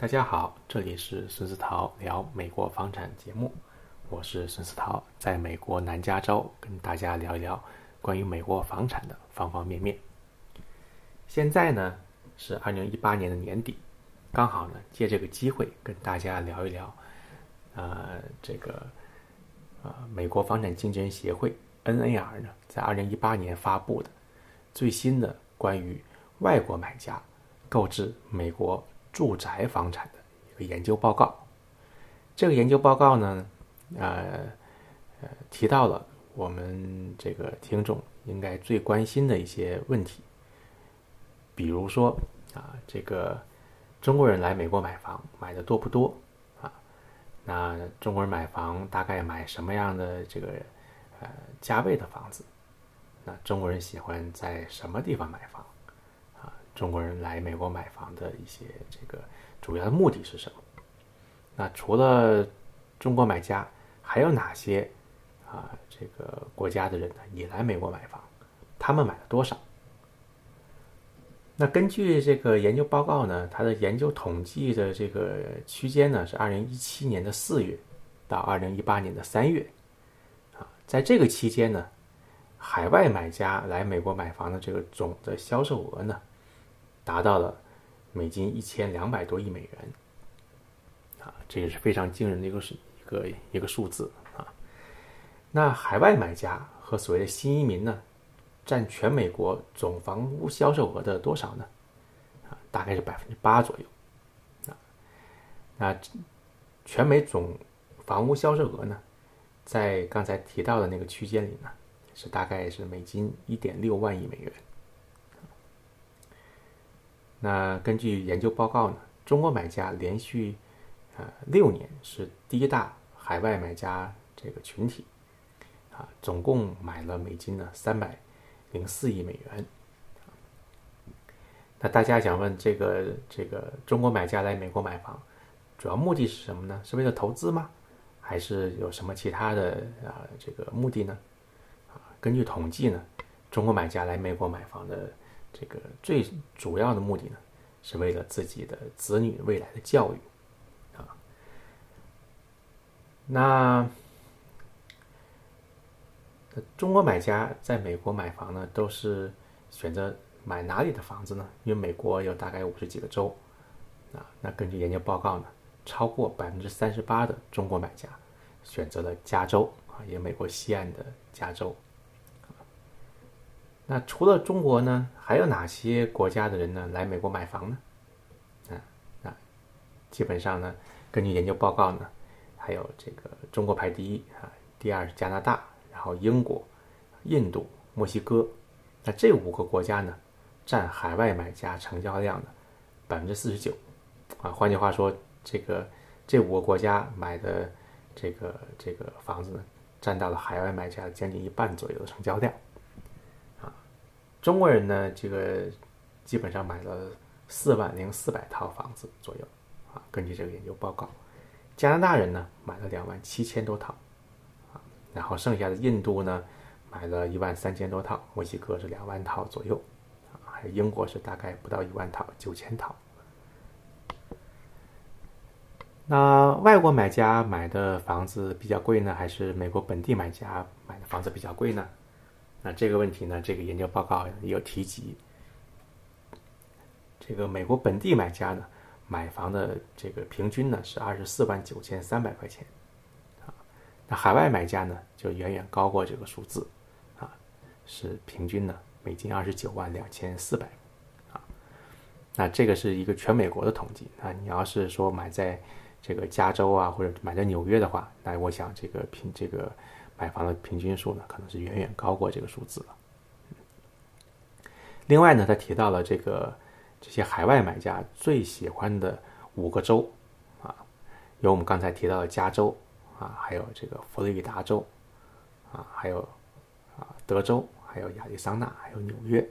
大家好，这里是孙思桃聊美国房产节目，我是孙思桃，在美国南加州跟大家聊一聊关于美国房产的方方面面。现在呢是二零一八年的年底，刚好呢借这个机会跟大家聊一聊，呃，这个呃美国房产经纪人协会 NAR 呢在二零一八年发布的最新的关于外国买家购置美国。住宅房产的一个研究报告，这个研究报告呢，呃呃，提到了我们这个听众应该最关心的一些问题，比如说啊，这个中国人来美国买房买的多不多啊？那中国人买房大概买什么样的这个呃价位的房子？那中国人喜欢在什么地方买房？中国人来美国买房的一些这个主要的目的是什么？那除了中国买家，还有哪些啊这个国家的人呢也来美国买房？他们买了多少？那根据这个研究报告呢，它的研究统计的这个区间呢是二零一七年的四月到二零一八年的三月啊，在这个期间呢，海外买家来美国买房的这个总的销售额呢。达到了美金一千两百多亿美元，啊，这也是非常惊人的一个数一个一个数字啊。那海外买家和所谓的新移民呢，占全美国总房屋销售额的多少呢？啊，大概是百分之八左右。啊，那全美总房屋销售额呢，在刚才提到的那个区间里呢，是大概是美金一点六万亿美元。那根据研究报告呢，中国买家连续呃六年是第一大海外买家这个群体，啊，总共买了美金呢三百零四亿美元。那大家想问，这个这个中国买家来美国买房，主要目的是什么呢？是为了投资吗？还是有什么其他的啊这个目的呢？啊，根据统计呢，中国买家来美国买房的。这个最主要的目的呢，是为了自己的子女未来的教育，啊，那中国买家在美国买房呢，都是选择买哪里的房子呢？因为美国有大概五十几个州，啊，那根据研究报告呢，超过百分之三十八的中国买家选择了加州啊，也美国西岸的加州。那除了中国呢，还有哪些国家的人呢来美国买房呢？啊啊，基本上呢，根据研究报告呢，还有这个中国排第一啊，第二是加拿大，然后英国、印度、墨西哥，那这五个国家呢，占海外买家成交量的百分之四十九啊。换句话说，这个这五个国家买的这个这个房子呢，占到了海外买家将近一半左右的成交量。中国人呢，这个基本上买了四万零四百套房子左右啊。根据这个研究报告，加拿大人呢买了两万七千多套啊，然后剩下的印度呢买了一万三千多套，墨西哥是两万套左右啊，还有英国是大概不到一万套，九千套。那外国买家买的房子比较贵呢，还是美国本地买家买的房子比较贵呢？那这个问题呢，这个研究报告也有提及。这个美国本地买家呢，买房的这个平均呢是二十四万九千三百块钱，啊，那海外买家呢就远远高过这个数字，啊，是平均呢美金二十九万两千四百，啊，那这个是一个全美国的统计。那你要是说买在这个加州啊，或者买在纽约的话，那我想这个平这个。买房的平均数呢，可能是远远高过这个数字了。另外呢，他提到了这个这些海外买家最喜欢的五个州啊，有我们刚才提到的加州啊，还有这个佛罗里达州啊，还有啊德州，还有亚利桑那，还有纽约。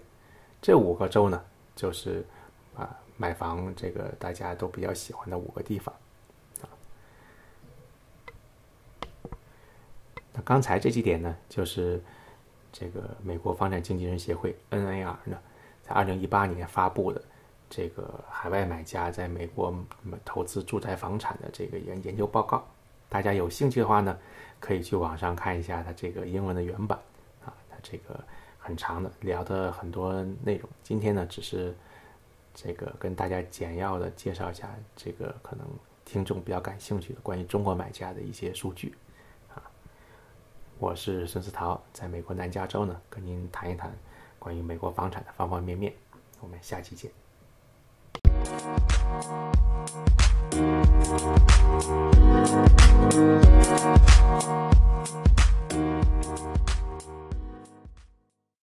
这五个州呢，就是啊买房这个大家都比较喜欢的五个地方。刚才这几点呢，就是这个美国房产经纪人协会 NAR 呢，在二零一八年发布的这个海外买家在美国投资住宅房产的这个研研究报告。大家有兴趣的话呢，可以去网上看一下它这个英文的原版啊，它这个很长的，聊的很多内容。今天呢，只是这个跟大家简要的介绍一下这个可能听众比较感兴趣的关于中国买家的一些数据。我是孙思桃，在美国南加州呢，跟您谈一谈关于美国房产的方方面面。我们下期见。